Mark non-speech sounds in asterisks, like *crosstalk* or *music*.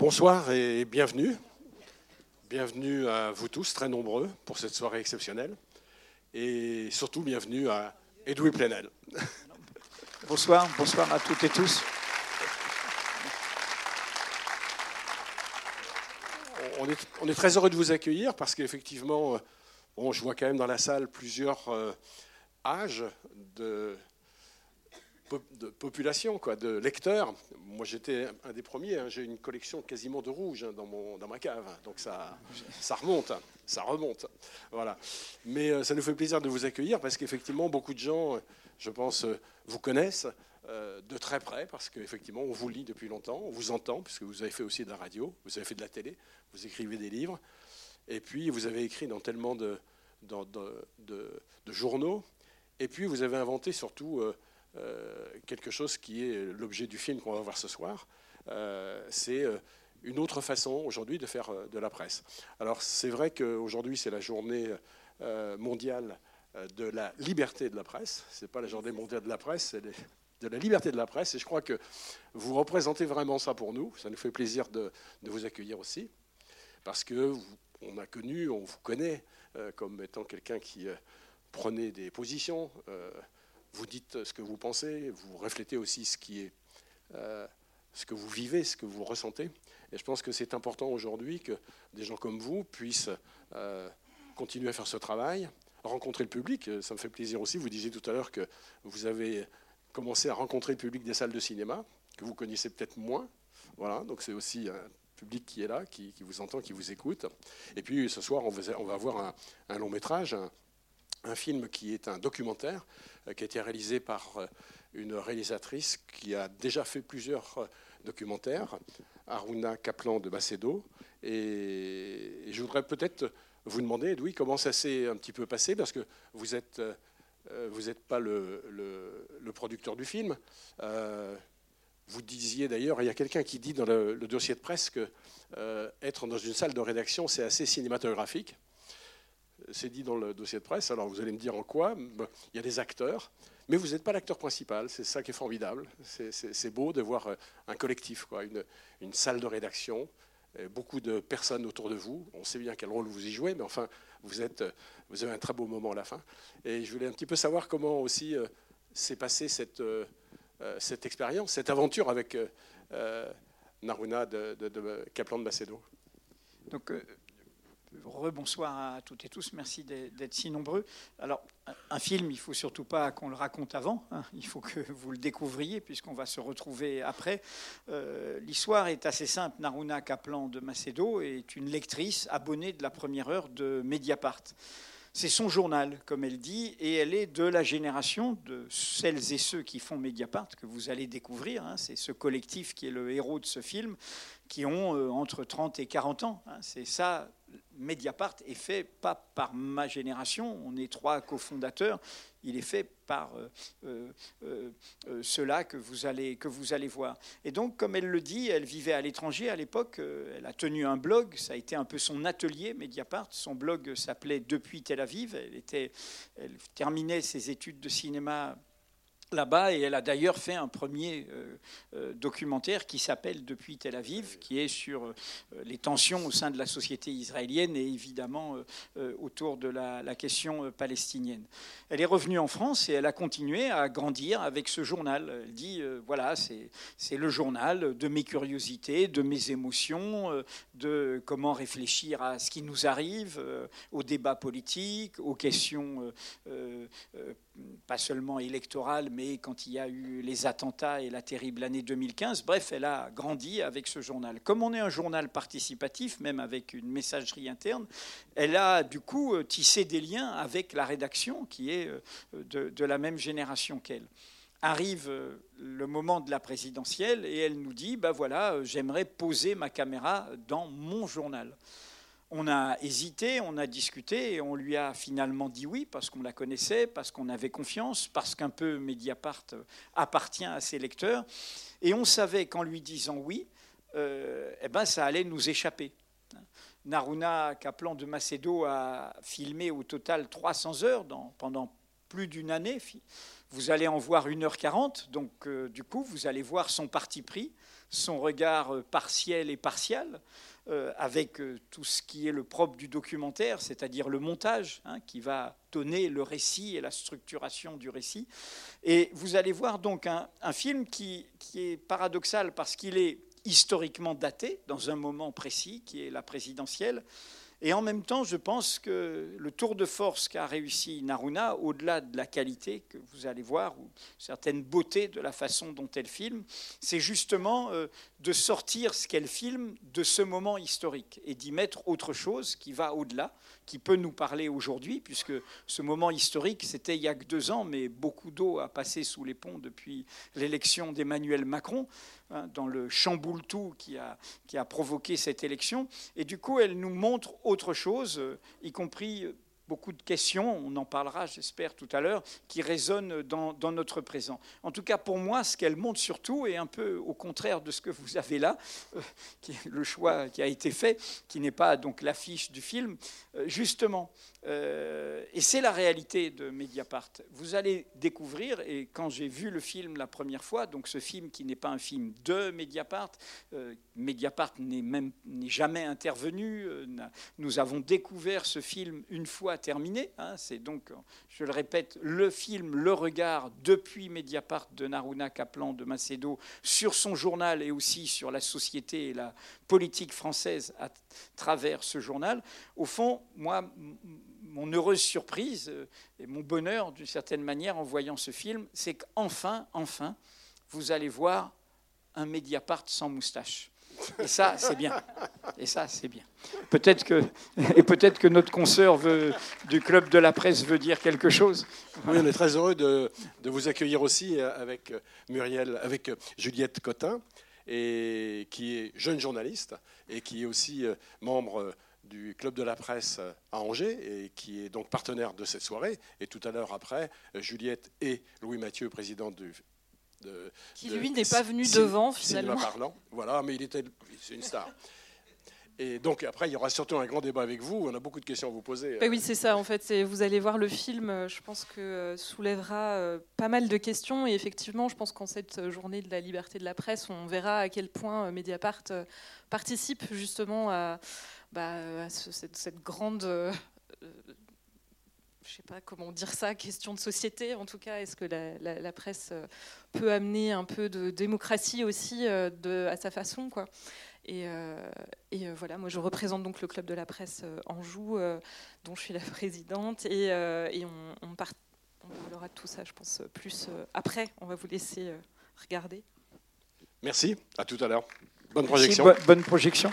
Bonsoir et bienvenue. Bienvenue à vous tous, très nombreux, pour cette soirée exceptionnelle. Et surtout, bienvenue à Edoui Plenel. *laughs* Bonsoir, bonsoir à toutes et tous. On est, très heureux de vous accueillir parce qu'effectivement, bon, je vois quand même dans la salle plusieurs euh, âges de, de population, quoi, de lecteurs. Moi, j'étais un des premiers. Hein. J'ai une collection quasiment de rouge hein, dans, mon, dans ma cave. Donc ça, ça remonte, ça remonte. Voilà. Mais euh, ça nous fait plaisir de vous accueillir parce qu'effectivement, beaucoup de gens, je pense, euh, vous connaissent euh, de très près parce qu'effectivement, on vous lit depuis longtemps, on vous entend puisque vous avez fait aussi de la radio, vous avez fait de la télé, vous écrivez des livres. Et puis, vous avez écrit dans tellement de, de, journaux. Et puis, vous avez inventé surtout quelque chose qui est l'objet du film qu'on va voir ce soir. Euh, c'est euh, une autre façon aujourd'hui de faire de la presse. Alors c'est vrai qu'aujourd'hui c'est la journée mondiale de la liberté de la presse. C'est pas la journée mondiale de la presse, c'est de la liberté de la presse. Et je crois que vous représentez vraiment ça pour nous. Ça nous fait plaisir de, vous accueillir aussi, parce que on a connu, on vous connaît comme étant quelqu'un qui prenait des positions vous dites ce que vous pensez, vous reflétez aussi ce qui est, euh, ce que vous vivez, ce que vous ressentez. Et je pense que c'est important aujourd'hui que des gens comme vous puissent euh, continuer à faire ce travail, rencontrer le public. Ça me fait plaisir aussi. Vous disiez tout à l'heure que vous avez commencé à rencontrer le public des salles de cinéma, que vous connaissez peut-être moins. Voilà, donc c'est aussi un public qui est là, qui, vous entend, qui vous écoute. Et puis ce soir, on va, on avoir un, long métrage, film qui est un documentaire euh, qui a été réalisé par euh, une réalisatrice qui a déjà fait plusieurs euh, documentaires, Aruna Kaplan de Macedo. Et je voudrais peut-être vous demander, Edoui, comment ça s'est un petit peu passé, parce que vous êtes vous n'êtes pas le, producteur du film. vous disiez d'ailleurs, il y a quelqu'un qui dit dans le, dossier de presse que être dans une salle de rédaction, c'est assez cinématographique c'est dit dans le dossier de presse. Alors vous allez me dire en quoi Il y a des acteurs, mais vous n'êtes pas l'acteur principal. C'est ça qui est formidable. C'est beau de voir euh, un collectif, quoi, une, salle de rédaction, beaucoup de personnes autour de vous. On sait bien quel rôle vous y jouez, mais enfin, euh, vous avez un très beau moment à la fin. Et je voulais un petit peu savoir comment aussi euh, s'est passée cette, expérience, cette aventure avec Naruna de, de, Kaplan de Macedo. Donc, Rebonsoir à toutes et tous, merci d'être si nombreux. Alors, un film, il faut surtout pas qu'on le raconte avant, hein. il faut que vous le découvriez puisqu'on va se retrouver après. Euh, l'histoire est assez simple. Naruna Kaplan de Macedo est une lectrice abonnée de la première heure de Mediapart. C'est son journal, comme elle dit, et elle est de la génération de celles et ceux qui font Mediapart, que vous allez découvrir. Hein. C'est ce collectif qui est le héros de ce film, qui ont euh, entre 30 et 40 ans. Hein. C'est ça Mediapart est fait pas par ma génération, on est trois cofondateurs, il est fait par euh, euh, euh, ceux-là que, vous allez, que vous allez voir. Et donc, comme elle le dit, elle vivait à l'étranger à l'époque, elle a tenu un blog, ça a été un peu son atelier Mediapart, son blog s'appelait Depuis Tel Aviv, elle, était, elle terminait ses études de cinéma là-bas et elle a d'ailleurs fait un premier euh, euh, documentaire qui s'appelle Depuis Tel Aviv, qui est sur euh, les tensions au sein de la société israélienne et évidemment autour de la, la, question palestinienne. Elle est revenue en France et elle a continué à grandir avec ce journal. Elle dit, voilà, c'est le journal de mes curiosités, de mes émotions, de comment réfléchir à ce qui nous arrive, aux débats politiques, aux questions pas seulement électorale, mais quand il y a eu les attentats et la terrible année 2015. Bref, elle a grandi avec ce journal. Comme on est un journal participatif, même avec une messagerie interne, elle a du coup euh, tissé des liens avec la rédaction qui est euh, de, la même génération qu'elle arrive euh, le moment de la présidentielle et elle nous dit, ben voilà, j'aimerais poser ma caméra dans mon journal. On a hésité, on a discuté et on lui a finalement dit oui parce qu'on la connaissait, parce qu'on avait confiance, parce qu'un peu Mediapart appartient à ses lecteurs. Et on savait qu'en lui disant oui, euh, eh ben, ça allait nous échapper. Naruna Kaplan de Macedo a filmé au total 300 heures pendant plus d'une année. Vous allez en voir 1h40, donc euh, du coup, vous allez voir son parti pris son regard partiel et partial. Avec tout ce qui est le propre du documentaire, c'est-à-dire le montage, hein, qui va donner le récit et la structuration du récit. Et vous allez voir donc un, film qui est paradoxal parce qu'il est historiquement daté dans un moment précis, qui est la présidentielle, et en même temps, je pense que le tour de force qu'a réussi Naruna, au-delà de la qualité que vous allez voir, ou certaines beautés de la façon dont elle filme, c'est justement euh, de sortir ce qu'elle filme de ce moment historique et d'y mettre autre chose qui va au-delà, qui peut nous parler aujourd'hui, puisque ce moment historique, c'était il y a que deux ans, mais beaucoup d'eau a passé sous les ponts depuis l'élection d'Emmanuel Macron, hein, dans le chamboule-tout qui a, qui a provoqué cette élection. Et du coup, elle nous montre autre chose, euh, y compris beaucoup de questions, on en parlera j'espère tout à l'heure, qui résonnent dans, notre présent. En tout cas, pour moi, ce qu'elle montre surtout est un peu au contraire de ce que vous avez là, euh, qui est le choix qui a été fait, qui n'est pas donc l'affiche du film, euh, justement. Euh, et c'est la réalité de Mediapart. Vous allez découvrir, et quand j'ai vu le film la première fois, donc ce film qui n'est pas un film de Mediapart, Mediapart n'est jamais intervenu. nous avons découvert ce film une fois terminé. Hein. c'est donc, je le répète, le film Le Regard depuis Mediapart de Naruna Kaplan de Macedo sur son journal et aussi sur la société et la politique française à travers ce journal. Au fond, moi, mon heureuse surprise euh, et mon bonheur d'une certaine manière en voyant ce film, c'est qu'enfin, enfin, vous allez voir un Mediapart sans moustache. Et ça, c'est bien. Et ça, c'est bien. Peut-être que, et peut-être que notre consoeur du club de la presse veut dire quelque chose. Oui, on est très heureux de, vous accueillir aussi avec Muriel, avec Juliette Cotin, et qui est jeune journaliste et qui est aussi euh, membre du Club de la Presse à Angers et qui est donc partenaire de cette soirée. Et tout à l'heure après, Juliette et Louis Mathieu, président du qui lui n'est pas venu devant finalement. parlant, voilà, mais il était, c'est une star. Et donc après, il y aura surtout un grand débat avec vous. On a beaucoup de questions à vous poser. oui, c'est ça. En fait, vous allez voir le film. Euh, je pense que euh, soulèvera euh, pas mal de questions. Et effectivement, je pense qu'en cette journée de la liberté de la presse, on verra à quel point Mediapart participe justement à, bah, cette, cette, grande je ne sais pas comment dire ça, question de société en tout cas. Est-ce que la, presse euh, peut amener un peu de démocratie aussi euh, de, à sa façon quoi. Et, euh, et, voilà, moi je représente donc le club de la presse Anjou, dont je suis la présidente, et, et on, on, parlera de tout ça, je pense, plus après. On va vous laisser regarder. Merci, à tout à l'heure. Bonne projection. bonne projection.